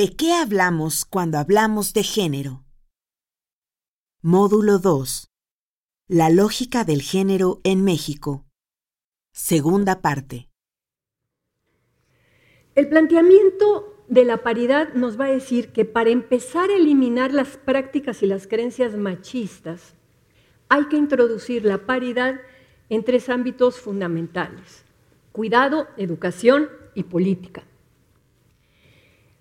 ¿De qué hablamos cuando hablamos de género? Módulo 2. La lógica del género en México. Segunda parte. El planteamiento de la paridad nos va a decir que para empezar a eliminar las prácticas y las creencias machistas, hay que introducir la paridad en tres ámbitos fundamentales, cuidado, educación y política.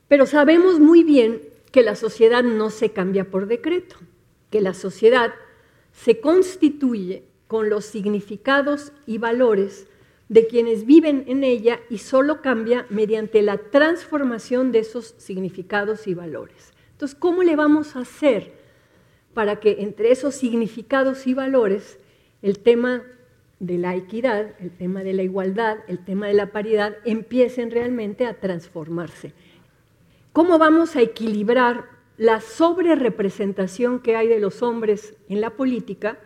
Pero sabemos muy bien que la sociedad no se cambia por decreto, que la sociedad se constituye con los significados y valores de quienes viven en ella y solo cambia mediante la transformación de esos significados y valores. Entonces, ¿cómo le vamos a hacer para que entre esos significados y valores el tema de la equidad, el tema de la igualdad, el tema de la paridad empiecen realmente a transformarse? ¿Cómo vamos a equilibrar la sobrerepresentación que hay de los hombres en la política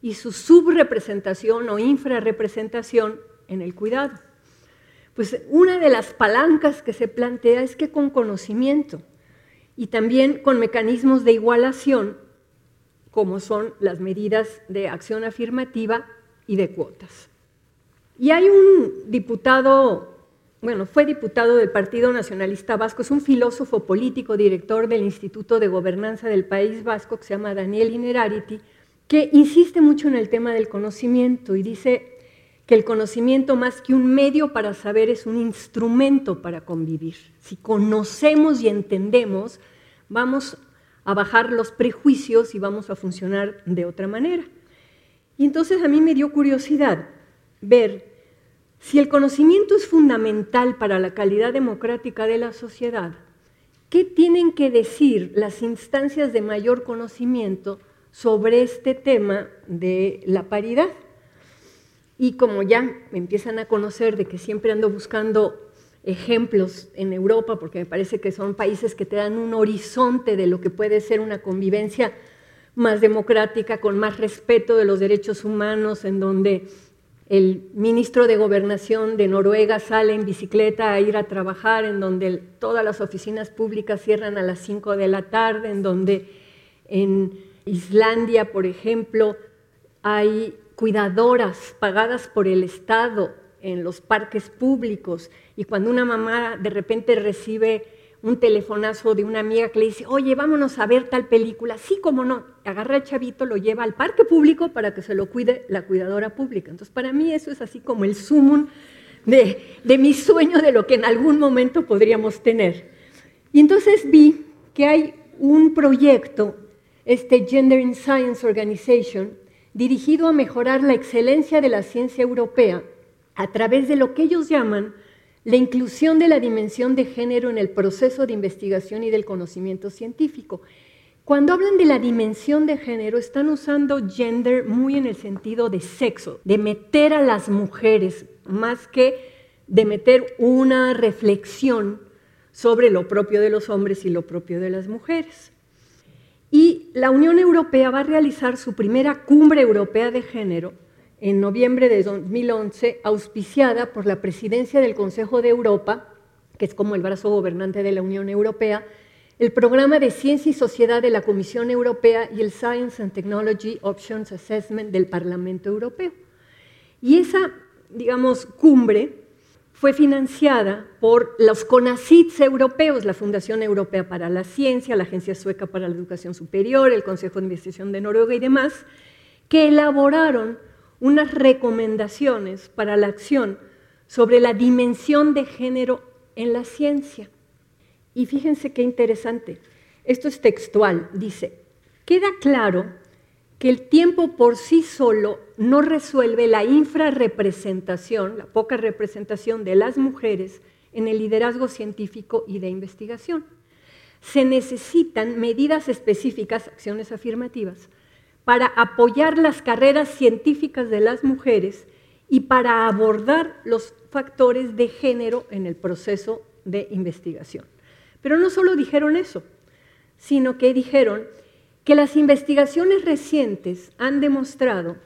y su subrepresentación o infrarrepresentación en el cuidado. Pues una de las palancas que se plantea es que con conocimiento y también con mecanismos de igualación, como son las medidas de acción afirmativa y de cuotas. Y hay un diputado bueno, fue diputado del Partido Nacionalista Vasco, es un filósofo político, director del Instituto de Gobernanza del País Vasco, que se llama Daniel Inerarity, que insiste mucho en el tema del conocimiento y dice que el conocimiento más que un medio para saber es un instrumento para convivir. Si conocemos y entendemos, vamos a bajar los prejuicios y vamos a funcionar de otra manera. Y entonces a mí me dio curiosidad ver si el conocimiento es fundamental para la calidad democrática de la sociedad, ¿qué tienen que decir las instancias de mayor conocimiento sobre este tema de la paridad? Y como ya me empiezan a conocer de que siempre ando buscando ejemplos en Europa, porque me parece que son países que te dan un horizonte de lo que puede ser una convivencia más democrática, con más respeto de los derechos humanos, en donde el ministro de Gobernación de Noruega sale en bicicleta a ir a trabajar, en donde todas las oficinas públicas cierran a las 5 de la tarde, en donde en Islandia, por ejemplo, hay cuidadoras pagadas por el Estado en los parques públicos. Y cuando una mamá de repente recibe un telefonazo de una amiga que le dice, oye, vámonos a ver tal película. Sí, como no. Agarra al chavito, lo lleva al parque público para que se lo cuide la cuidadora pública. Entonces, para mí eso es así como el sumum de, de mi sueño de lo que en algún momento podríamos tener. Y entonces vi que hay un proyecto, este Gender in Science Organization, dirigido a mejorar la excelencia de la ciencia europea a través de lo que ellos llaman la inclusión de la dimensión de género en el proceso de investigación y del conocimiento científico. Cuando hablan de la dimensión de género, están usando gender muy en el sentido de sexo, de meter a las mujeres, más que de meter una reflexión sobre lo propio de los hombres y lo propio de las mujeres. Y la Unión Europea va a realizar su primera cumbre europea de género en noviembre de 2011, auspiciada por la presidencia del Consejo de Europa, que es como el brazo gobernante de la Unión Europea, el programa de Ciencia y Sociedad de la Comisión Europea y el Science and Technology Options Assessment del Parlamento Europeo. Y esa, digamos, cumbre fue financiada por los CONACYTs europeos, la Fundación Europea para la Ciencia, la Agencia Sueca para la Educación Superior, el Consejo de Investigación de Noruega y demás, que elaboraron unas recomendaciones para la acción sobre la dimensión de género en la ciencia. Y fíjense qué interesante. Esto es textual. Dice, queda claro que el tiempo por sí solo no resuelve la infrarrepresentación, la poca representación de las mujeres en el liderazgo científico y de investigación. Se necesitan medidas específicas, acciones afirmativas, para apoyar las carreras científicas de las mujeres y para abordar los factores de género en el proceso de investigación. Pero no solo dijeron eso, sino que dijeron que las investigaciones recientes han demostrado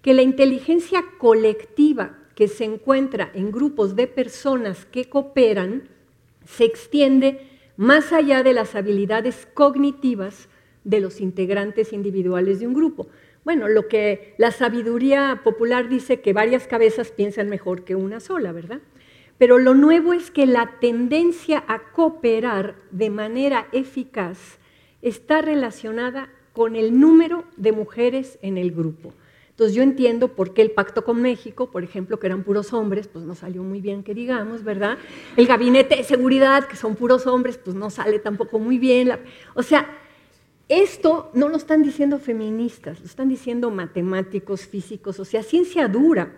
que la inteligencia colectiva que se encuentra en grupos de personas que cooperan se extiende más allá de las habilidades cognitivas de los integrantes individuales de un grupo. Bueno, lo que la sabiduría popular dice que varias cabezas piensan mejor que una sola, ¿verdad? Pero lo nuevo es que la tendencia a cooperar de manera eficaz está relacionada con el número de mujeres en el grupo. Entonces yo entiendo por qué el pacto con México, por ejemplo, que eran puros hombres, pues no salió muy bien que digamos, ¿verdad? El gabinete de seguridad, que son puros hombres, pues no sale tampoco muy bien. O sea, esto no lo están diciendo feministas, lo están diciendo matemáticos, físicos, o sea, ciencia dura.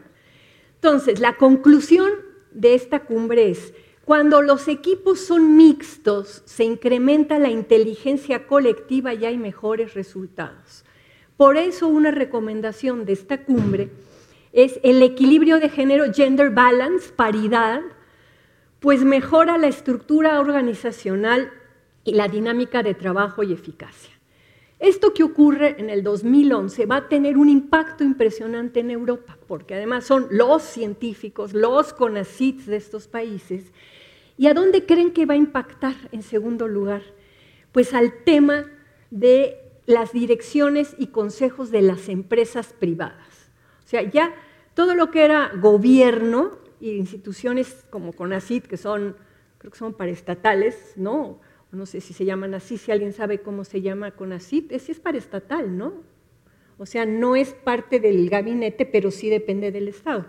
Entonces, la conclusión de esta cumbre es, cuando los equipos son mixtos, se incrementa la inteligencia colectiva y hay mejores resultados. Por eso una recomendación de esta cumbre es el equilibrio de género, gender balance, paridad, pues mejora la estructura organizacional y la dinámica de trabajo y eficacia. Esto que ocurre en el 2011 va a tener un impacto impresionante en Europa, porque además son los científicos, los CONACITs de estos países, ¿Y a dónde creen que va a impactar en segundo lugar? Pues al tema de las direcciones y consejos de las empresas privadas. O sea, ya todo lo que era gobierno e instituciones como CONACIT, que son, creo que son paraestatales, ¿no? No sé si se llaman así, si alguien sabe cómo se llama CONACIT, ese es paraestatal, ¿no? O sea, no es parte del gabinete, pero sí depende del Estado.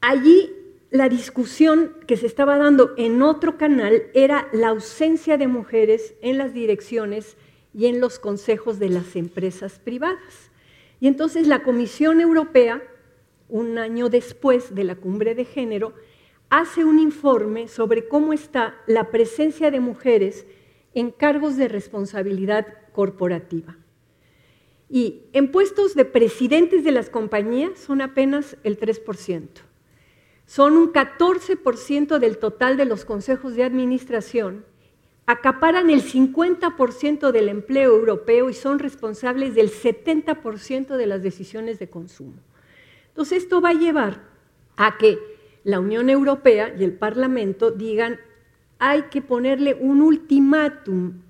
Allí la discusión que se estaba dando en otro canal era la ausencia de mujeres en las direcciones y en los consejos de las empresas privadas. Y entonces la Comisión Europea, un año después de la cumbre de género, hace un informe sobre cómo está la presencia de mujeres en cargos de responsabilidad corporativa. Y en puestos de presidentes de las compañías son apenas el 3% son un 14% del total de los consejos de administración, acaparan el 50% del empleo europeo y son responsables del 70% de las decisiones de consumo. Entonces esto va a llevar a que la Unión Europea y el Parlamento digan hay que ponerle un ultimátum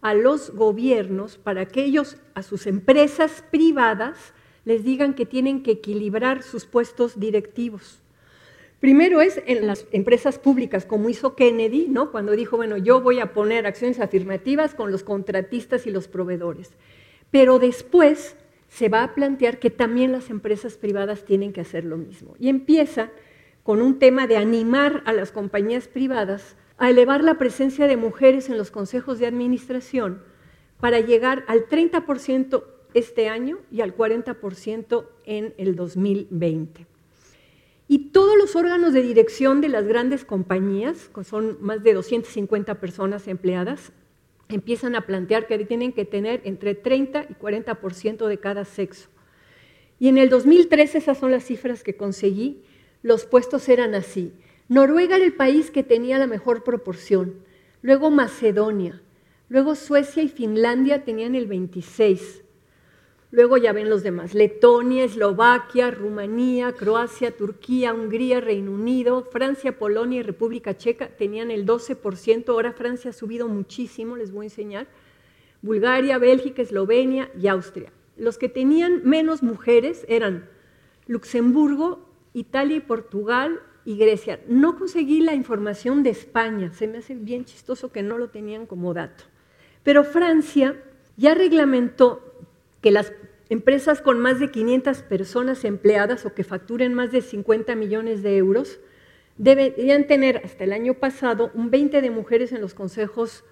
a los gobiernos para que ellos a sus empresas privadas les digan que tienen que equilibrar sus puestos directivos. Primero es en las empresas públicas, como hizo Kennedy, ¿no? cuando dijo, bueno, yo voy a poner acciones afirmativas con los contratistas y los proveedores. Pero después se va a plantear que también las empresas privadas tienen que hacer lo mismo. Y empieza con un tema de animar a las compañías privadas a elevar la presencia de mujeres en los consejos de administración para llegar al 30% este año y al 40% en el 2020. Y todos los órganos de dirección de las grandes compañías, que son más de 250 personas empleadas, empiezan a plantear que tienen que tener entre 30 y 40% de cada sexo. Y en el 2013, esas son las cifras que conseguí, los puestos eran así. Noruega era el país que tenía la mejor proporción, luego Macedonia, luego Suecia y Finlandia tenían el 26, Luego ya ven los demás, Letonia, Eslovaquia, Rumanía, Croacia, Turquía, Hungría, Reino Unido, Francia, Polonia y República Checa tenían el 12%, ahora Francia ha subido muchísimo, les voy a enseñar, Bulgaria, Bélgica, Eslovenia y Austria. Los que tenían menos mujeres eran Luxemburgo, Italia y Portugal y Grecia. No conseguí la información de España, se me hace bien chistoso que no lo tenían como dato. Pero Francia ya reglamentó que las empresas con más de 500 personas empleadas o que facturen más de 50 millones de euros deberían tener hasta el año pasado un 20 de mujeres en los consejos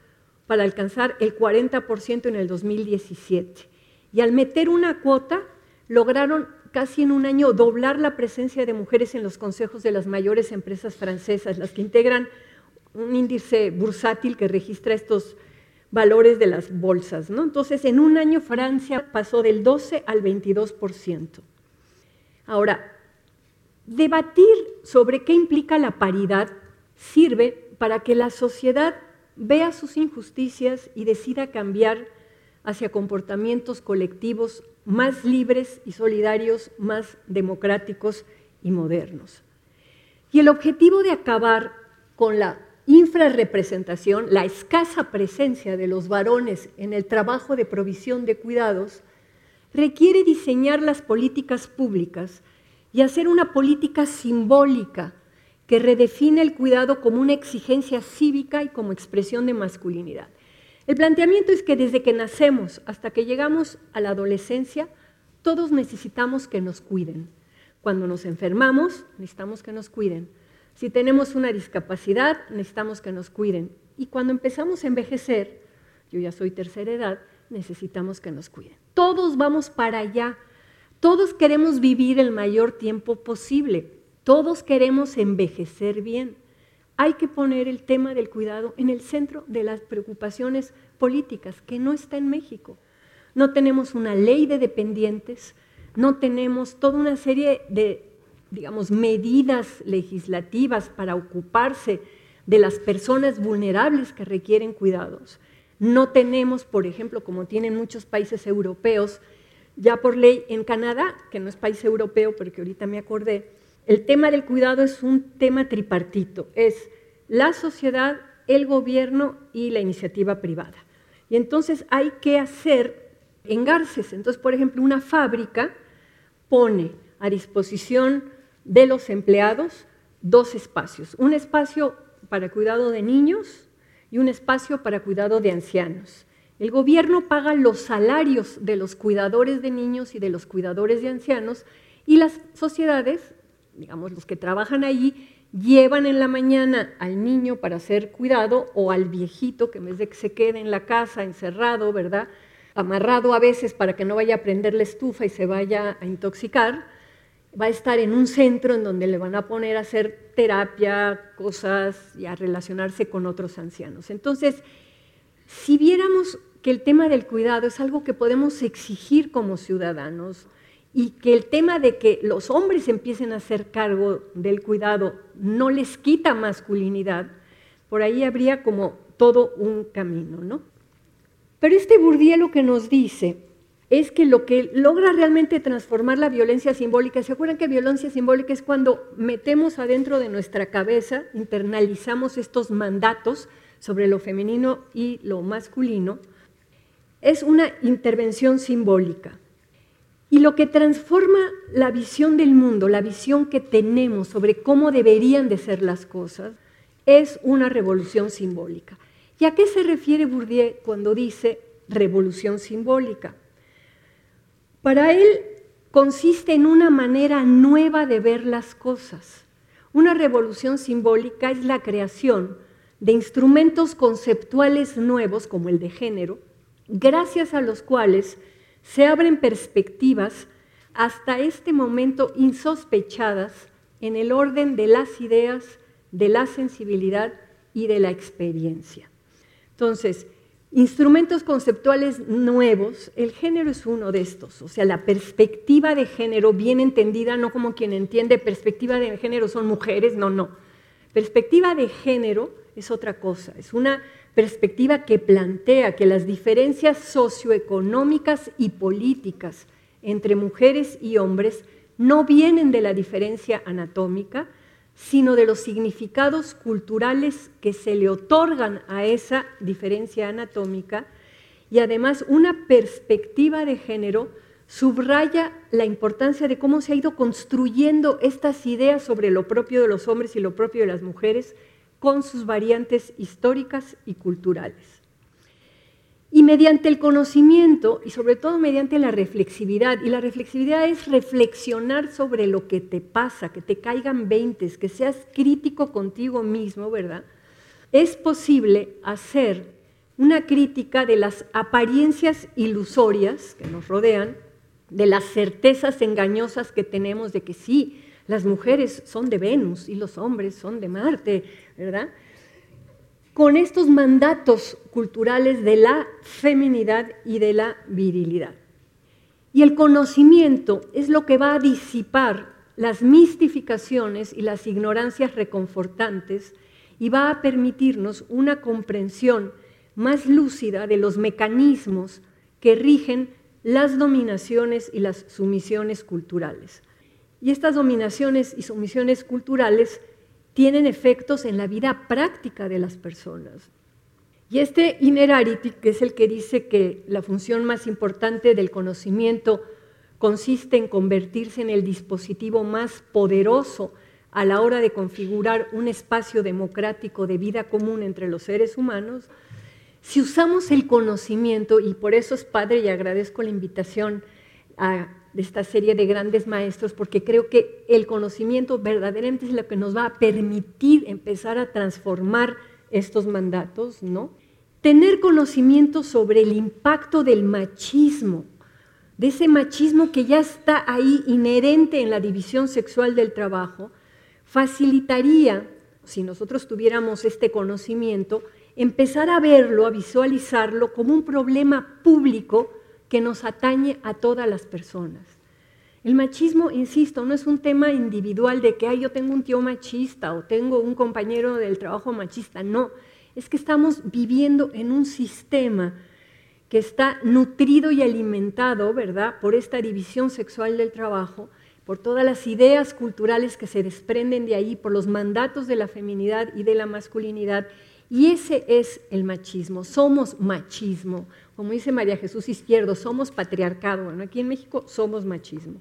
para alcanzar el 40% en el 2017. Y al meter una cuota, lograron casi en un año doblar la presencia de mujeres en los consejos de las mayores empresas francesas, las que integran un índice bursátil que registra estos valores de las bolsas. ¿no? Entonces, en un año Francia pasó del 12 al 22%. Ahora, debatir sobre qué implica la paridad sirve para que la sociedad vea sus injusticias y decida cambiar hacia comportamientos colectivos más libres y solidarios, más democráticos y modernos. Y el objetivo de acabar con la infrarrepresentación, la escasa presencia de los varones en el trabajo de provisión de cuidados, requiere diseñar las políticas públicas y hacer una política simbólica que redefine el cuidado como una exigencia cívica y como expresión de masculinidad. El planteamiento es que desde que nacemos hasta que llegamos a la adolescencia, todos necesitamos que nos cuiden. Cuando nos enfermamos, necesitamos que nos cuiden. Si tenemos una discapacidad, necesitamos que nos cuiden. Y cuando empezamos a envejecer, yo ya soy tercera edad, necesitamos que nos cuiden. Todos vamos para allá. Todos queremos vivir el mayor tiempo posible. Todos queremos envejecer bien. Hay que poner el tema del cuidado en el centro de las preocupaciones políticas, que no está en México. No tenemos una ley de dependientes, no tenemos toda una serie de, digamos, medidas legislativas para ocuparse de las personas vulnerables que requieren cuidados. No tenemos, por ejemplo, como tienen muchos países europeos, ya por ley en Canadá, que no es país europeo, pero que ahorita me acordé, el tema del cuidado es un tema tripartito, es la sociedad, el gobierno y la iniciativa privada. Y entonces hay que hacer engarces. Entonces, por ejemplo, una fábrica pone a disposición de los empleados dos espacios, un espacio para cuidado de niños y un espacio para cuidado de ancianos. El gobierno paga los salarios de los cuidadores de niños y de los cuidadores de ancianos y las sociedades, digamos los que trabajan allí, llevan en la mañana al niño para ser cuidado o al viejito que en vez de que se quede en la casa encerrado, ¿verdad? Amarrado a veces para que no vaya a prender la estufa y se vaya a intoxicar, va a estar en un centro en donde le van a poner a hacer terapia, cosas y a relacionarse con otros ancianos. Entonces, si viéramos que el tema del cuidado es algo que podemos exigir como ciudadanos y que el tema de que los hombres empiecen a hacer cargo del cuidado no les quita masculinidad, por ahí habría como todo un camino, ¿no? Pero este Bourdieu lo que nos dice es que lo que logra realmente transformar la violencia simbólica, ¿se acuerdan que violencia simbólica es cuando metemos adentro de nuestra cabeza, internalizamos estos mandatos sobre lo femenino y lo masculino? Es una intervención simbólica. Y lo que transforma la visión del mundo, la visión que tenemos sobre cómo deberían de ser las cosas, es una revolución simbólica. ¿Y a qué se refiere Bourdieu cuando dice revolución simbólica? Para él consiste en una manera nueva de ver las cosas. Una revolución simbólica es la creación de instrumentos conceptuales nuevos, como el de género, gracias a los cuales se abren perspectivas hasta este momento insospechadas en el orden de las ideas, de la sensibilidad y de la experiencia. Entonces, instrumentos conceptuales nuevos, el género es uno de estos, o sea, la perspectiva de género bien entendida, no como quien entiende perspectiva de género son mujeres, no, no. Perspectiva de género es otra cosa, es una perspectiva que plantea que las diferencias socioeconómicas y políticas entre mujeres y hombres no vienen de la diferencia anatómica, sino de los significados culturales que se le otorgan a esa diferencia anatómica. Y además una perspectiva de género subraya la importancia de cómo se ha ido construyendo estas ideas sobre lo propio de los hombres y lo propio de las mujeres con sus variantes históricas y culturales. Y mediante el conocimiento y sobre todo mediante la reflexividad, y la reflexividad es reflexionar sobre lo que te pasa, que te caigan veintes, que seas crítico contigo mismo, ¿verdad? Es posible hacer una crítica de las apariencias ilusorias que nos rodean, de las certezas engañosas que tenemos de que sí, las mujeres son de Venus y los hombres son de Marte, ¿verdad? Con estos mandatos culturales de la feminidad y de la virilidad. Y el conocimiento es lo que va a disipar las mistificaciones y las ignorancias reconfortantes y va a permitirnos una comprensión más lúcida de los mecanismos que rigen las dominaciones y las sumisiones culturales. Y estas dominaciones y sumisiones culturales tienen efectos en la vida práctica de las personas. Y este inerarity, que es el que dice que la función más importante del conocimiento consiste en convertirse en el dispositivo más poderoso a la hora de configurar un espacio democrático de vida común entre los seres humanos, si usamos el conocimiento, y por eso es padre y agradezco la invitación de esta serie de grandes maestros, porque creo que el conocimiento verdaderamente es lo que nos va a permitir empezar a transformar estos mandatos, ¿no? Tener conocimiento sobre el impacto del machismo, de ese machismo que ya está ahí inherente en la división sexual del trabajo, facilitaría, si nosotros tuviéramos este conocimiento, empezar a verlo, a visualizarlo como un problema público que nos atañe a todas las personas. El machismo, insisto, no es un tema individual de que yo tengo un tío machista o tengo un compañero del trabajo machista, no, es que estamos viviendo en un sistema que está nutrido y alimentado, ¿verdad?, por esta división sexual del trabajo, por todas las ideas culturales que se desprenden de ahí, por los mandatos de la feminidad y de la masculinidad. Y ese es el machismo, somos machismo. Como dice María Jesús Izquierdo, somos patriarcado. Bueno, aquí en México somos machismo.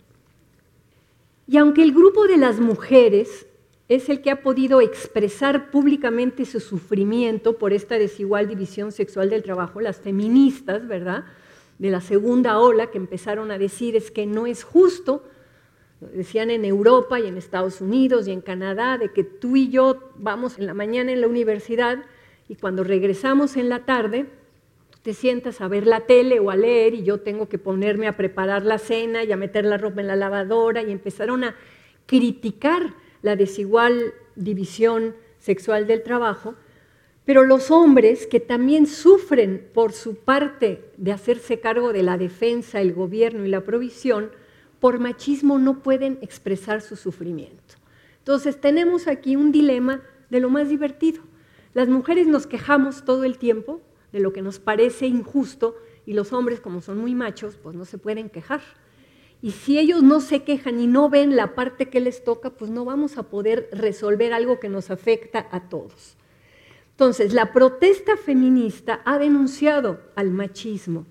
Y aunque el grupo de las mujeres es el que ha podido expresar públicamente su sufrimiento por esta desigual división sexual del trabajo, las feministas, ¿verdad? De la segunda ola que empezaron a decir es que no es justo decían en Europa y en Estados Unidos y en Canadá, de que tú y yo vamos en la mañana en la universidad y cuando regresamos en la tarde, te sientas a ver la tele o a leer y yo tengo que ponerme a preparar la cena y a meter la ropa en la lavadora y empezaron a criticar la desigual división sexual del trabajo, pero los hombres que también sufren por su parte de hacerse cargo de la defensa, el gobierno y la provisión, por machismo no pueden expresar su sufrimiento. Entonces tenemos aquí un dilema de lo más divertido. Las mujeres nos quejamos todo el tiempo de lo que nos parece injusto y los hombres, como son muy machos, pues no se pueden quejar. Y si ellos no se quejan y no ven la parte que les toca, pues no vamos a poder resolver algo que nos afecta a todos. Entonces, la protesta feminista ha denunciado al machismo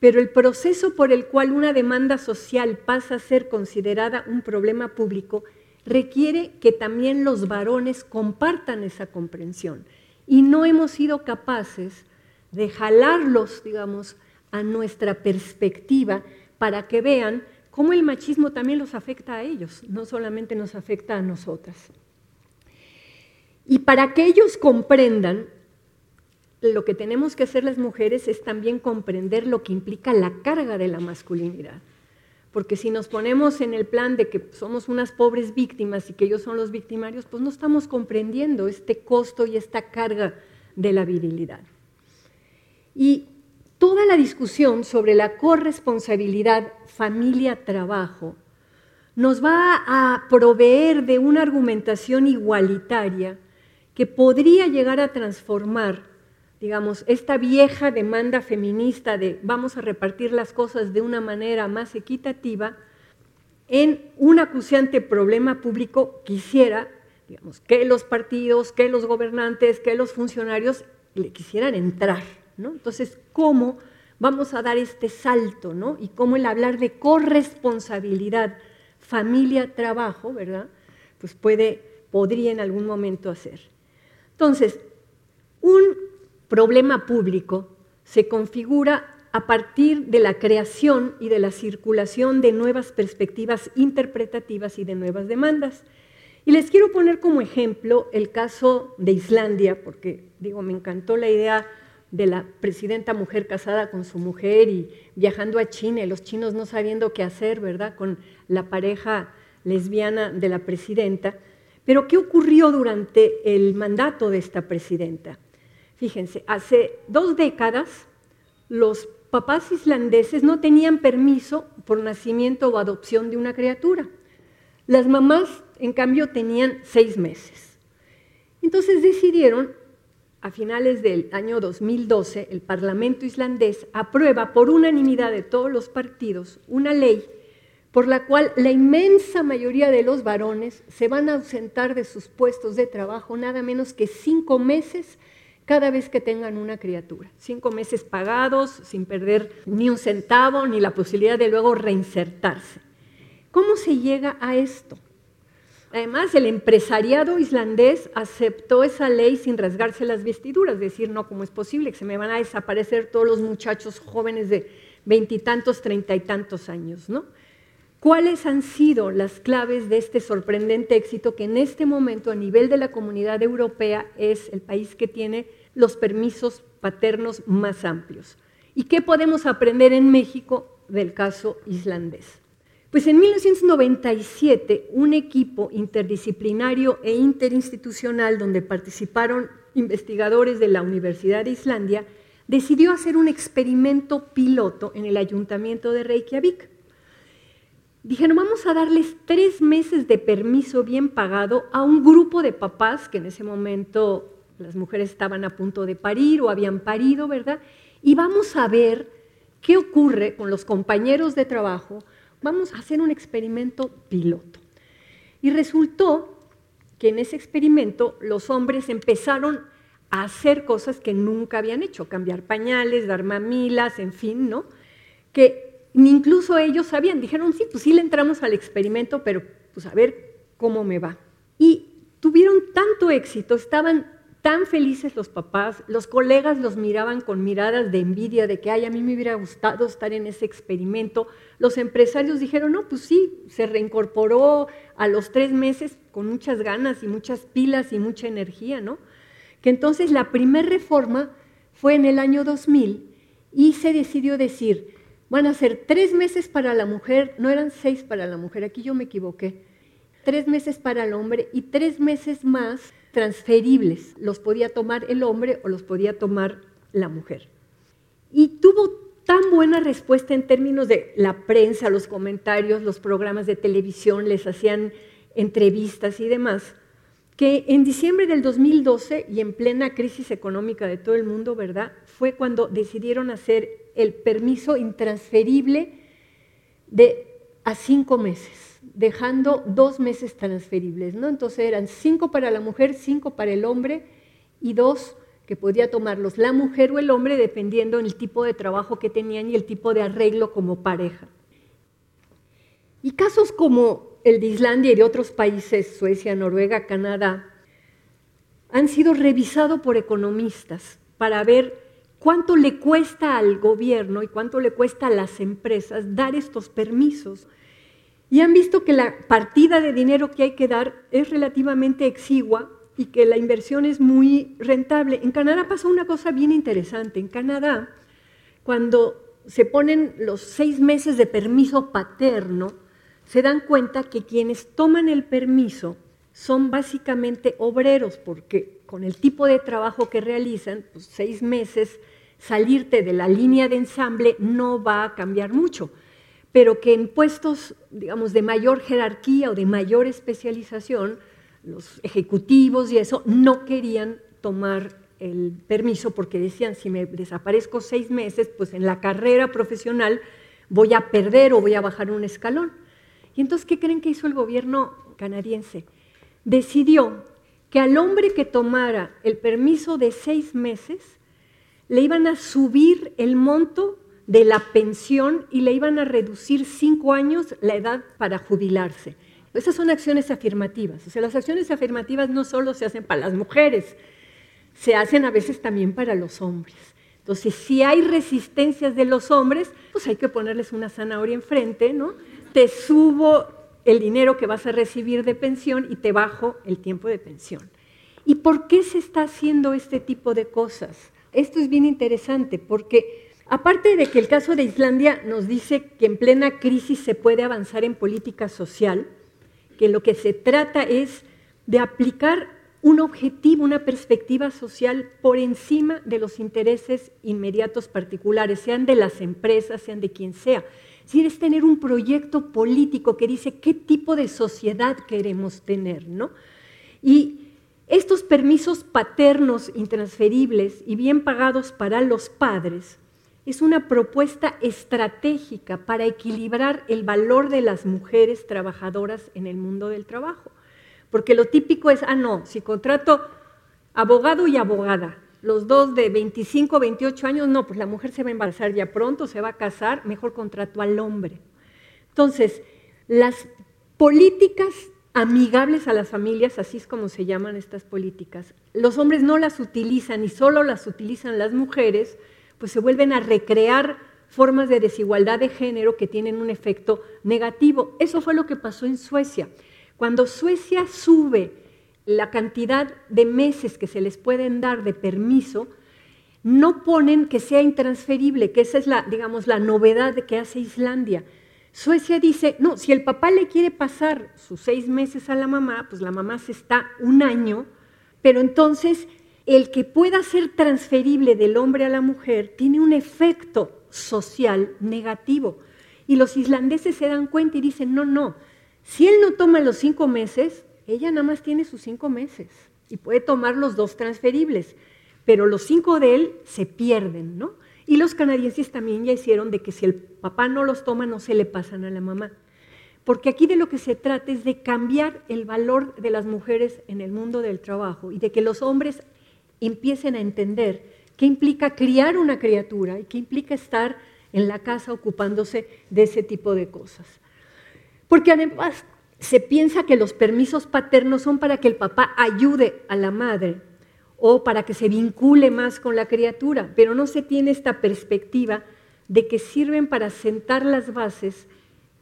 pero el proceso por el cual una demanda social pasa a ser considerada un problema público requiere que también los varones compartan esa comprensión. Y no hemos sido capaces de jalarlos, digamos, a nuestra perspectiva para que vean cómo el machismo también los afecta a ellos, no solamente nos afecta a nosotras. Y para que ellos comprendan, lo que tenemos que hacer las mujeres es también comprender lo que implica la carga de la masculinidad. Porque si nos ponemos en el plan de que somos unas pobres víctimas y que ellos son los victimarios, pues no estamos comprendiendo este costo y esta carga de la virilidad. Y toda la discusión sobre la corresponsabilidad familia-trabajo nos va a proveer de una argumentación igualitaria que podría llegar a transformar digamos, esta vieja demanda feminista de vamos a repartir las cosas de una manera más equitativa, en un acuciante problema público quisiera, digamos, que los partidos, que los gobernantes, que los funcionarios le quisieran entrar, ¿no? Entonces, ¿cómo vamos a dar este salto, ¿no? Y cómo el hablar de corresponsabilidad, familia, trabajo, ¿verdad? Pues puede, podría en algún momento hacer. Entonces, un problema público se configura a partir de la creación y de la circulación de nuevas perspectivas interpretativas y de nuevas demandas. Y les quiero poner como ejemplo el caso de Islandia, porque digo, me encantó la idea de la presidenta mujer casada con su mujer y viajando a China y los chinos no sabiendo qué hacer, ¿verdad? Con la pareja lesbiana de la presidenta. Pero ¿qué ocurrió durante el mandato de esta presidenta? Fíjense, hace dos décadas los papás islandeses no tenían permiso por nacimiento o adopción de una criatura. Las mamás, en cambio, tenían seis meses. Entonces decidieron, a finales del año 2012, el Parlamento islandés aprueba por unanimidad de todos los partidos una ley por la cual la inmensa mayoría de los varones se van a ausentar de sus puestos de trabajo nada menos que cinco meses cada vez que tengan una criatura. Cinco meses pagados, sin perder ni un centavo, ni la posibilidad de luego reinsertarse. ¿Cómo se llega a esto? Además, el empresariado islandés aceptó esa ley sin rasgarse las vestiduras, decir, no, ¿cómo es posible que se me van a desaparecer todos los muchachos jóvenes de veintitantos, treinta y tantos años? ¿no? ¿Cuáles han sido las claves de este sorprendente éxito que en este momento a nivel de la comunidad europea es el país que tiene los permisos paternos más amplios. ¿Y qué podemos aprender en México del caso islandés? Pues en 1997 un equipo interdisciplinario e interinstitucional donde participaron investigadores de la Universidad de Islandia decidió hacer un experimento piloto en el ayuntamiento de Reykjavik. Dijeron, vamos a darles tres meses de permiso bien pagado a un grupo de papás que en ese momento las mujeres estaban a punto de parir o habían parido, ¿verdad? Y vamos a ver qué ocurre con los compañeros de trabajo. Vamos a hacer un experimento piloto. Y resultó que en ese experimento los hombres empezaron a hacer cosas que nunca habían hecho, cambiar pañales, dar mamilas, en fin, ¿no? Que incluso ellos sabían, dijeron, sí, pues sí le entramos al experimento, pero pues a ver cómo me va. Y tuvieron tanto éxito, estaban tan felices los papás, los colegas los miraban con miradas de envidia de que, ay, a mí me hubiera gustado estar en ese experimento. Los empresarios dijeron, no, pues sí, se reincorporó a los tres meses con muchas ganas y muchas pilas y mucha energía, ¿no? Que entonces la primera reforma fue en el año 2000 y se decidió decir, van a ser tres meses para la mujer, no eran seis para la mujer, aquí yo me equivoqué, tres meses para el hombre y tres meses más transferibles. Los podía tomar el hombre o los podía tomar la mujer. Y tuvo tan buena respuesta en términos de la prensa, los comentarios, los programas de televisión, les hacían entrevistas y demás, que en diciembre del 2012 y en plena crisis económica de todo el mundo, ¿verdad? Fue cuando decidieron hacer el permiso intransferible de a cinco meses dejando dos meses transferibles, ¿no? Entonces eran cinco para la mujer, cinco para el hombre y dos que podía tomarlos la mujer o el hombre dependiendo del tipo de trabajo que tenían y el tipo de arreglo como pareja. Y casos como el de Islandia y de otros países, Suecia, Noruega, Canadá, han sido revisados por economistas para ver cuánto le cuesta al gobierno y cuánto le cuesta a las empresas dar estos permisos y han visto que la partida de dinero que hay que dar es relativamente exigua y que la inversión es muy rentable. En Canadá pasa una cosa bien interesante. En Canadá, cuando se ponen los seis meses de permiso paterno, se dan cuenta que quienes toman el permiso son básicamente obreros, porque con el tipo de trabajo que realizan, pues seis meses, salirte de la línea de ensamble no va a cambiar mucho pero que en puestos, digamos, de mayor jerarquía o de mayor especialización, los ejecutivos y eso no querían tomar el permiso porque decían, si me desaparezco seis meses, pues en la carrera profesional voy a perder o voy a bajar un escalón. Y entonces, ¿qué creen que hizo el gobierno canadiense? Decidió que al hombre que tomara el permiso de seis meses, le iban a subir el monto de la pensión y le iban a reducir cinco años la edad para jubilarse. Esas son acciones afirmativas. O sea, las acciones afirmativas no solo se hacen para las mujeres, se hacen a veces también para los hombres. Entonces, si hay resistencias de los hombres, pues hay que ponerles una zanahoria enfrente, ¿no? Te subo el dinero que vas a recibir de pensión y te bajo el tiempo de pensión. ¿Y por qué se está haciendo este tipo de cosas? Esto es bien interesante porque Aparte de que el caso de Islandia nos dice que en plena crisis se puede avanzar en política social, que lo que se trata es de aplicar un objetivo, una perspectiva social por encima de los intereses inmediatos particulares, sean de las empresas, sean de quien sea. Decir, es tener un proyecto político que dice qué tipo de sociedad queremos tener, ¿no? Y estos permisos paternos intransferibles y bien pagados para los padres es una propuesta estratégica para equilibrar el valor de las mujeres trabajadoras en el mundo del trabajo. Porque lo típico es, ah, no, si contrato abogado y abogada, los dos de 25, 28 años, no, pues la mujer se va a embarazar ya pronto, se va a casar, mejor contrato al hombre. Entonces, las políticas amigables a las familias, así es como se llaman estas políticas, los hombres no las utilizan y solo las utilizan las mujeres, pues se vuelven a recrear formas de desigualdad de género que tienen un efecto negativo. Eso fue lo que pasó en Suecia. Cuando Suecia sube la cantidad de meses que se les pueden dar de permiso, no ponen que sea intransferible, que esa es la, digamos, la novedad que hace Islandia. Suecia dice, no, si el papá le quiere pasar sus seis meses a la mamá, pues la mamá se está un año, pero entonces el que pueda ser transferible del hombre a la mujer tiene un efecto social negativo. Y los islandeses se dan cuenta y dicen, no, no, si él no toma los cinco meses, ella nada más tiene sus cinco meses y puede tomar los dos transferibles, pero los cinco de él se pierden, ¿no? Y los canadienses también ya hicieron de que si el papá no los toma, no se le pasan a la mamá. Porque aquí de lo que se trata es de cambiar el valor de las mujeres en el mundo del trabajo y de que los hombres empiecen a entender qué implica criar una criatura y qué implica estar en la casa ocupándose de ese tipo de cosas. Porque además se piensa que los permisos paternos son para que el papá ayude a la madre o para que se vincule más con la criatura, pero no se tiene esta perspectiva de que sirven para sentar las bases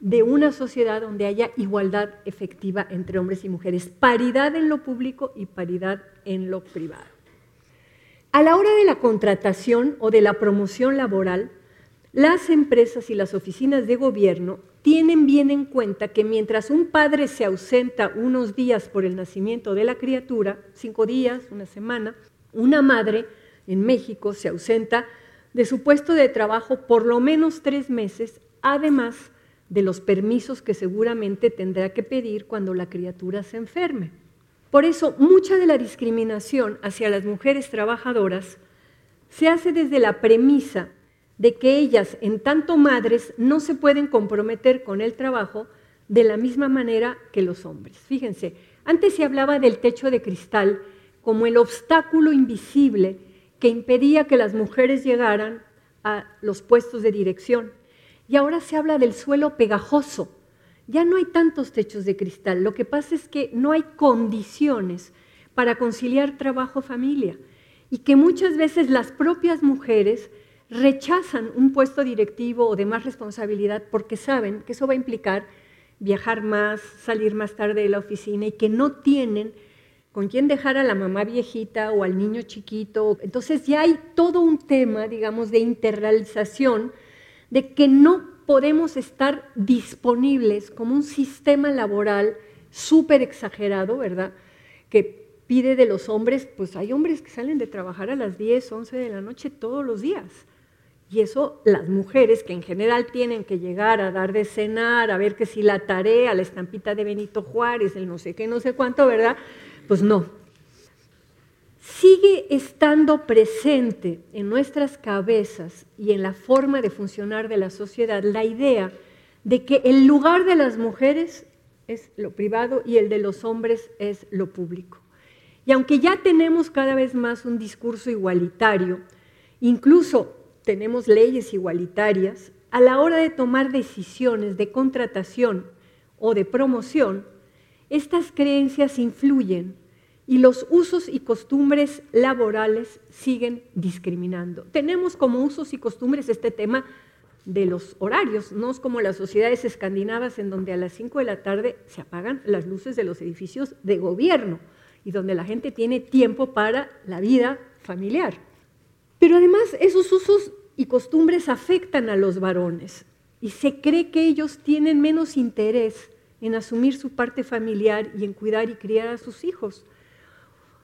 de una sociedad donde haya igualdad efectiva entre hombres y mujeres, paridad en lo público y paridad en lo privado. A la hora de la contratación o de la promoción laboral, las empresas y las oficinas de gobierno tienen bien en cuenta que mientras un padre se ausenta unos días por el nacimiento de la criatura, cinco días, una semana, una madre en México se ausenta de su puesto de trabajo por lo menos tres meses, además de los permisos que seguramente tendrá que pedir cuando la criatura se enferme. Por eso, mucha de la discriminación hacia las mujeres trabajadoras se hace desde la premisa de que ellas, en tanto madres, no se pueden comprometer con el trabajo de la misma manera que los hombres. Fíjense, antes se hablaba del techo de cristal como el obstáculo invisible que impedía que las mujeres llegaran a los puestos de dirección. Y ahora se habla del suelo pegajoso, ya no hay tantos techos de cristal. Lo que pasa es que no hay condiciones para conciliar trabajo-familia y que muchas veces las propias mujeres rechazan un puesto directivo o de más responsabilidad porque saben que eso va a implicar viajar más, salir más tarde de la oficina y que no tienen con quién dejar a la mamá viejita o al niño chiquito. Entonces ya hay todo un tema, digamos, de interrealización de que no podemos estar disponibles como un sistema laboral súper exagerado, ¿verdad? Que pide de los hombres, pues hay hombres que salen de trabajar a las 10, 11 de la noche todos los días. Y eso las mujeres que en general tienen que llegar a dar de cenar, a ver que si la tarea, la estampita de Benito Juárez, el no sé qué, no sé cuánto, ¿verdad? Pues no, sigue estando presente en nuestras cabezas y en la forma de funcionar de la sociedad la idea de que el lugar de las mujeres es lo privado y el de los hombres es lo público. Y aunque ya tenemos cada vez más un discurso igualitario, incluso tenemos leyes igualitarias, a la hora de tomar decisiones de contratación o de promoción, estas creencias influyen y los usos y costumbres laborales siguen discriminando. Tenemos como usos y costumbres este tema de los horarios, no es como las sociedades escandinavas en donde a las 5 de la tarde se apagan las luces de los edificios de gobierno y donde la gente tiene tiempo para la vida familiar. Pero además esos usos y costumbres afectan a los varones y se cree que ellos tienen menos interés en asumir su parte familiar y en cuidar y criar a sus hijos.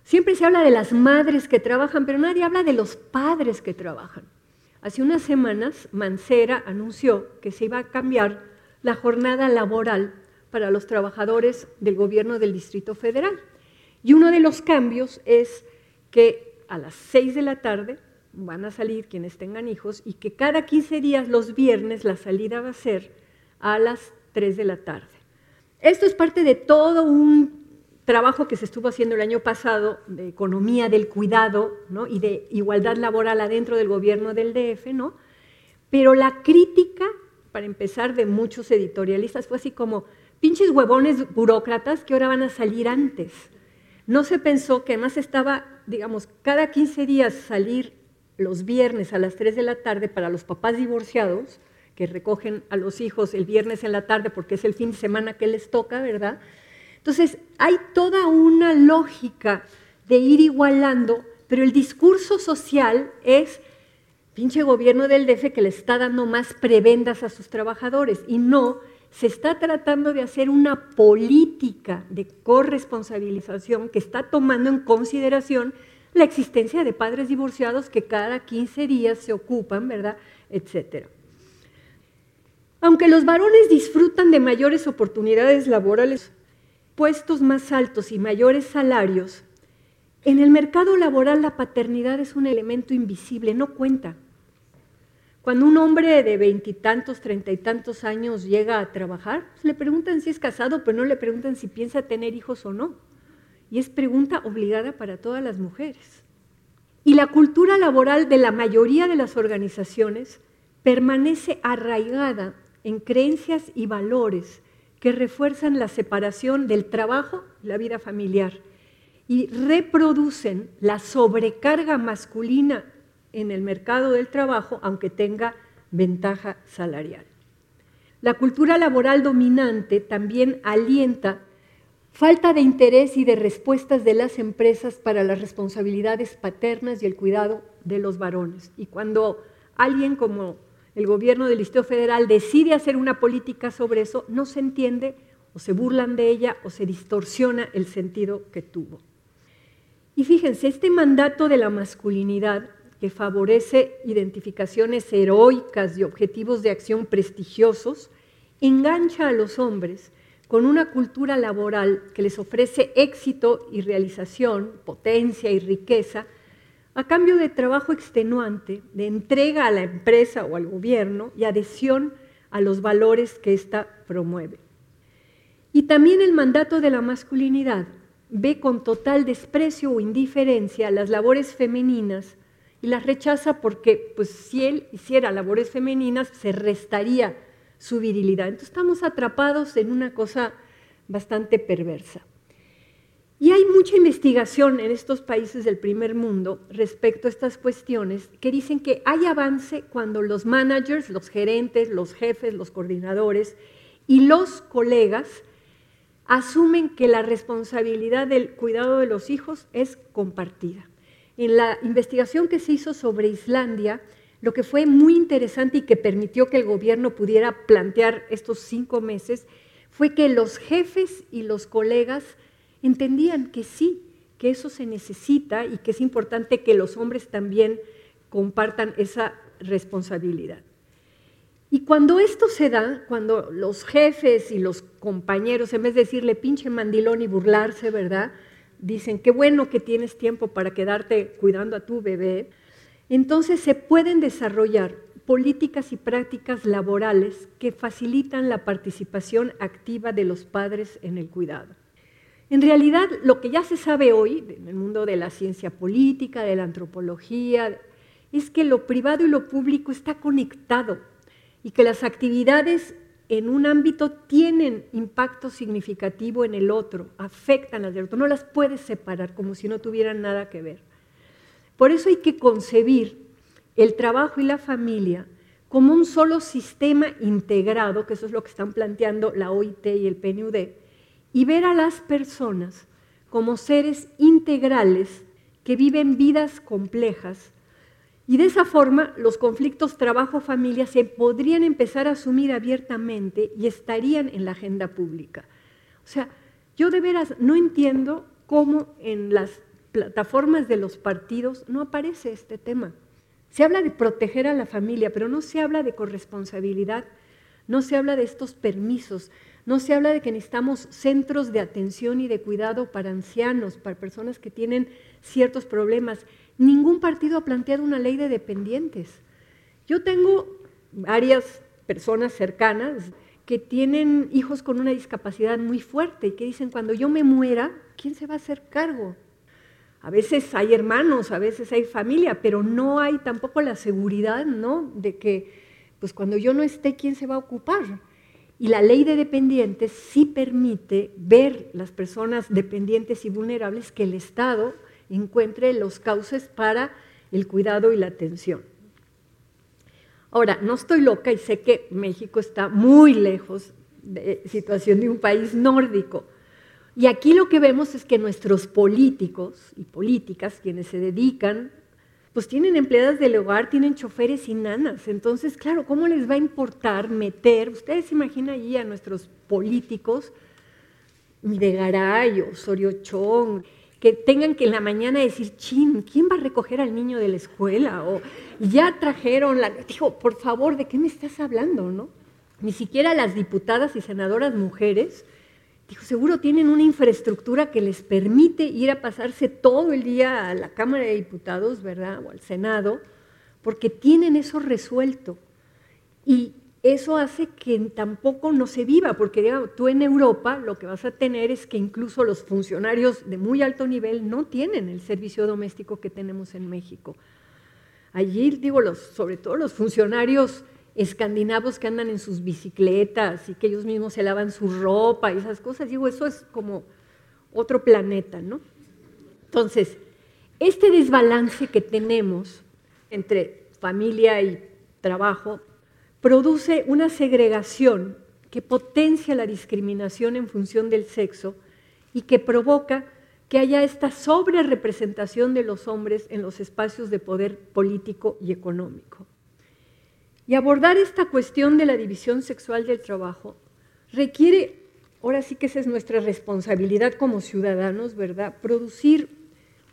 Siempre se habla de las madres que trabajan, pero nadie habla de los padres que trabajan. Hace unas semanas, Mancera anunció que se iba a cambiar la jornada laboral para los trabajadores del gobierno del Distrito Federal. Y uno de los cambios es que a las seis de la tarde van a salir quienes tengan hijos y que cada 15 días, los viernes, la salida va a ser a las 3 de la tarde. Esto es parte de todo un trabajo que se estuvo haciendo el año pasado de economía del cuidado y de igualdad laboral adentro del gobierno del DF, ¿no? Pero la crítica, para empezar, de muchos editorialistas fue así como, pinches huevones burócratas que ahora van a salir antes. No se pensó que además estaba, digamos, cada 15 días salir los viernes a las 3 de la tarde para los papás divorciados, que recogen a los hijos el viernes en la tarde porque es el fin de semana que les toca, ¿verdad? Entonces, hay toda una lógica de ir igualando, pero el discurso social es pinche gobierno del DF que le está dando más prebendas a sus trabajadores y no se está tratando de hacer una política de corresponsabilización que está tomando en consideración la existencia de padres divorciados que cada 15 días se ocupan, ¿verdad? Etcétera. Aunque los varones disfrutan de mayores oportunidades laborales, puestos más altos y mayores salarios, en el mercado laboral la paternidad es un elemento invisible, no cuenta. Cuando un hombre de veintitantos, treinta y tantos años llega a trabajar, pues le preguntan si es casado, pero no le preguntan si piensa tener hijos o no. Y es pregunta obligada para todas las mujeres. Y la cultura laboral de la mayoría de las organizaciones permanece arraigada en creencias y valores que refuerzan la separación del trabajo y la vida familiar y reproducen la sobrecarga masculina en el mercado del trabajo, aunque tenga ventaja salarial. La cultura laboral dominante también alienta falta de interés y de respuestas de las empresas para las responsabilidades paternas y el cuidado de los varones. Y cuando alguien como el gobierno del Distrito Federal decide hacer una política sobre eso, no se entiende o se burlan de ella o se distorsiona el sentido que tuvo. Y fíjense, este mandato de la masculinidad que favorece identificaciones heroicas y objetivos de acción prestigiosos, engancha a los hombres con una cultura laboral que les ofrece éxito y realización, potencia y riqueza, a cambio de trabajo extenuante, de entrega a la empresa o al gobierno y adhesión a los valores que ésta promueve. Y también el mandato de la masculinidad ve con total desprecio o indiferencia las labores femeninas y las rechaza porque pues, si él hiciera labores femeninas se restaría su virilidad. Entonces estamos atrapados en una cosa bastante perversa. Y hay mucha investigación en estos países del primer mundo respecto a estas cuestiones que dicen que hay avance cuando los managers, los gerentes, los jefes, los coordinadores y los colegas asumen que la responsabilidad del cuidado de los hijos es compartida. En la investigación que se hizo sobre Islandia, lo que fue muy interesante y que permitió que el gobierno pudiera plantear estos cinco meses fue que los jefes y los colegas entendían que sí, que eso se necesita y que es importante que los hombres también compartan esa responsabilidad. Y cuando esto se da, cuando los jefes y los compañeros, en vez de decirle pinche mandilón y burlarse, ¿verdad? Dicen, qué bueno que tienes tiempo para quedarte cuidando a tu bebé, entonces se pueden desarrollar políticas y prácticas laborales que facilitan la participación activa de los padres en el cuidado. En realidad, lo que ya se sabe hoy en el mundo de la ciencia política, de la antropología, es que lo privado y lo público está conectado y que las actividades en un ámbito tienen impacto significativo en el otro, afectan al otro, no las puedes separar como si no tuvieran nada que ver. Por eso hay que concebir el trabajo y la familia como un solo sistema integrado, que eso es lo que están planteando la OIT y el PNUD, y ver a las personas como seres integrales que viven vidas complejas. Y de esa forma los conflictos trabajo-familia se podrían empezar a asumir abiertamente y estarían en la agenda pública. O sea, yo de veras no entiendo cómo en las plataformas de los partidos no aparece este tema. Se habla de proteger a la familia, pero no se habla de corresponsabilidad, no se habla de estos permisos, no se habla de que necesitamos centros de atención y de cuidado para ancianos, para personas que tienen ciertos problemas. ningún partido ha planteado una ley de dependientes. Yo tengo varias personas cercanas que tienen hijos con una discapacidad muy fuerte y que dicen, cuando yo me muera, ¿quién se va a hacer cargo? A veces hay hermanos, a veces hay familia, pero no hay tampoco la seguridad, ¿no? De que, pues cuando yo no esté, ¿quién se va a ocupar? Y la ley de dependientes sí permite ver las personas dependientes y vulnerables que el Estado encuentre los cauces para el cuidado y la atención. Ahora, no estoy loca y sé que México está muy lejos de situación de un país nórdico, y aquí lo que vemos es que nuestros políticos y políticas, quienes se dedican, pues tienen empleadas del hogar, tienen choferes y nanas. Entonces, claro, ¿cómo les va a importar meter? Ustedes se imaginan allí a nuestros políticos, Videgaray o Osorio Chong, que tengan que en la mañana decir, chin, ¿quién va a recoger al niño de la escuela? O ya trajeron la... Dijo, por favor, ¿de qué me estás hablando? ¿no? Ni siquiera las diputadas y senadoras mujeres Dijo, seguro tienen una infraestructura que les permite ir a pasarse todo el día a la Cámara de Diputados, ¿verdad? O al Senado, porque tienen eso resuelto. Y eso hace que tampoco no se viva, porque digamos, tú en Europa lo que vas a tener es que incluso los funcionarios de muy alto nivel no tienen el servicio doméstico que tenemos en México. Allí, digo, los, sobre todo los funcionarios escandinavos que andan en sus bicicletas y que ellos mismos se lavan su ropa y esas cosas. Digo, eso es como otro planeta, ¿no? Entonces, este desbalance que tenemos entre familia y trabajo produce una segregación que potencia la discriminación en función del sexo y que provoca que haya esta sobrerepresentación de los hombres en los espacios de poder político y económico. Y abordar esta cuestión de la división sexual del trabajo requiere, ahora sí que esa es nuestra responsabilidad como ciudadanos, ¿verdad? Producir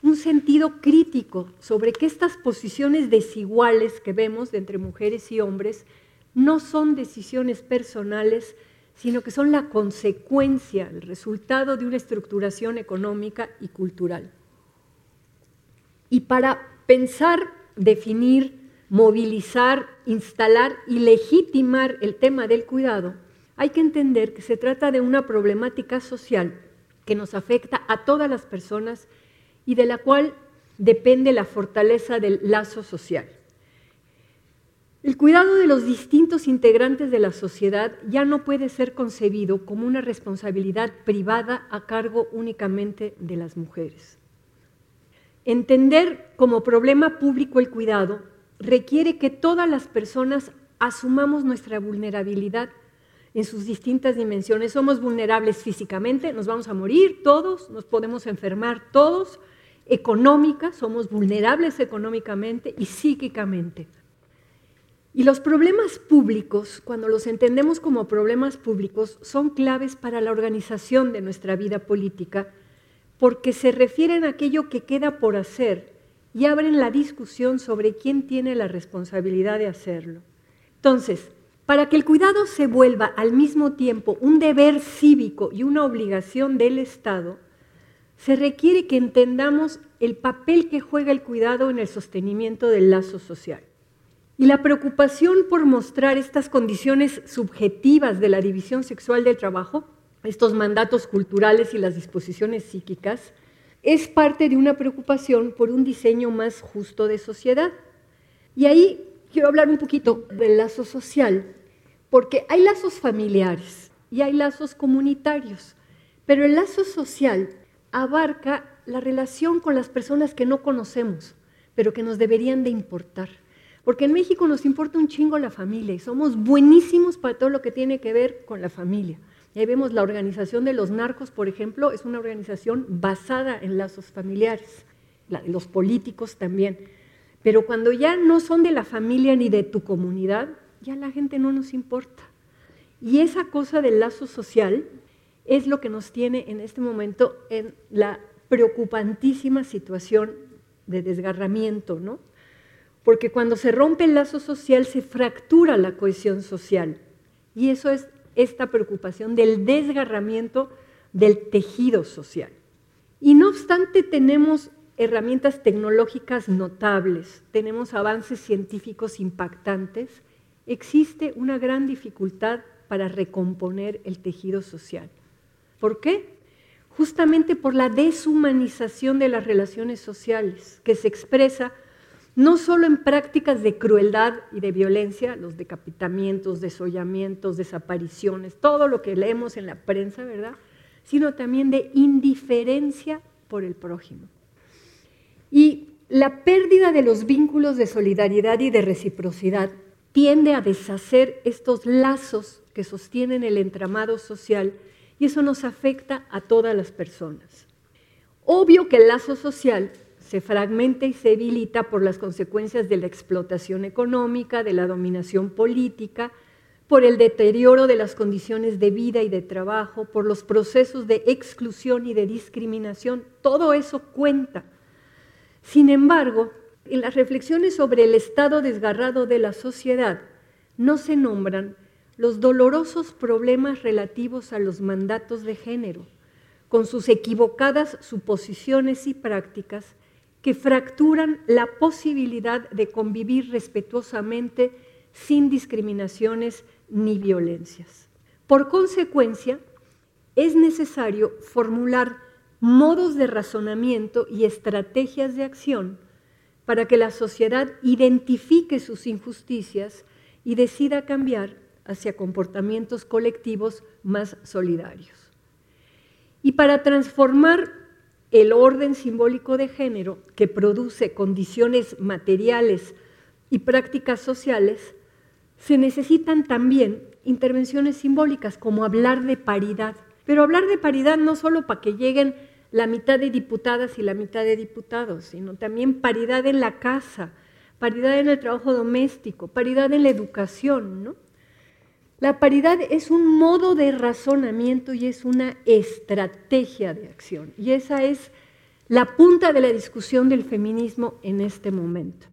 un sentido crítico sobre que estas posiciones desiguales que vemos entre mujeres y hombres no son decisiones personales, sino que son la consecuencia, el resultado de una estructuración económica y cultural. Y para pensar, definir movilizar, instalar y legitimar el tema del cuidado, hay que entender que se trata de una problemática social que nos afecta a todas las personas y de la cual depende la fortaleza del lazo social. El cuidado de los distintos integrantes de la sociedad ya no puede ser concebido como una responsabilidad privada a cargo únicamente de las mujeres. Entender como problema público el cuidado requiere que todas las personas asumamos nuestra vulnerabilidad en sus distintas dimensiones. Somos vulnerables físicamente, nos vamos a morir todos, nos podemos enfermar todos, económica, somos vulnerables económicamente y psíquicamente. Y los problemas públicos, cuando los entendemos como problemas públicos, son claves para la organización de nuestra vida política porque se refieren a aquello que queda por hacer y abren la discusión sobre quién tiene la responsabilidad de hacerlo. Entonces, para que el cuidado se vuelva al mismo tiempo un deber cívico y una obligación del Estado, se requiere que entendamos el papel que juega el cuidado en el sostenimiento del lazo social. Y la preocupación por mostrar estas condiciones subjetivas de la división sexual del trabajo, estos mandatos culturales y las disposiciones psíquicas, es parte de una preocupación por un diseño más justo de sociedad. Y ahí quiero hablar un poquito del lazo social, porque hay lazos familiares y hay lazos comunitarios, pero el lazo social abarca la relación con las personas que no conocemos, pero que nos deberían de importar. Porque en México nos importa un chingo la familia y somos buenísimos para todo lo que tiene que ver con la familia. Ahí vemos la organización de los narcos, por ejemplo, es una organización basada en lazos familiares, los políticos también. Pero cuando ya no son de la familia ni de tu comunidad, ya la gente no nos importa. Y esa cosa del lazo social es lo que nos tiene en este momento en la preocupantísima situación de desgarramiento, ¿no? Porque cuando se rompe el lazo social se fractura la cohesión social. Y eso es esta preocupación del desgarramiento del tejido social. Y no obstante tenemos herramientas tecnológicas notables, tenemos avances científicos impactantes, existe una gran dificultad para recomponer el tejido social. ¿Por qué? Justamente por la deshumanización de las relaciones sociales, que se expresa no solo en prácticas de crueldad y de violencia, los decapitamientos, desollamientos, desapariciones, todo lo que leemos en la prensa, ¿verdad? Sino también de indiferencia por el prójimo. Y la pérdida de los vínculos de solidaridad y de reciprocidad tiende a deshacer estos lazos que sostienen el entramado social y eso nos afecta a todas las personas. Obvio que el lazo social se fragmenta y se debilita por las consecuencias de la explotación económica, de la dominación política, por el deterioro de las condiciones de vida y de trabajo, por los procesos de exclusión y de discriminación. Todo eso cuenta. Sin embargo, en las reflexiones sobre el estado desgarrado de la sociedad no se nombran los dolorosos problemas relativos a los mandatos de género, con sus equivocadas suposiciones y prácticas que fracturan la posibilidad de convivir respetuosamente sin discriminaciones ni violencias. Por consecuencia, es necesario formular modos de razonamiento y estrategias de acción para que la sociedad identifique sus injusticias y decida cambiar hacia comportamientos colectivos más solidarios. Y para transformar el orden simbólico de género que produce condiciones materiales y prácticas sociales, se necesitan también intervenciones simbólicas como hablar de paridad. Pero hablar de paridad no solo para que lleguen la mitad de diputadas y la mitad de diputados, sino también paridad en la casa, paridad en el trabajo doméstico, paridad en la educación, ¿no? La paridad es un modo de razonamiento y es una estrategia de acción. Y esa es la punta de la discusión del feminismo en este momento.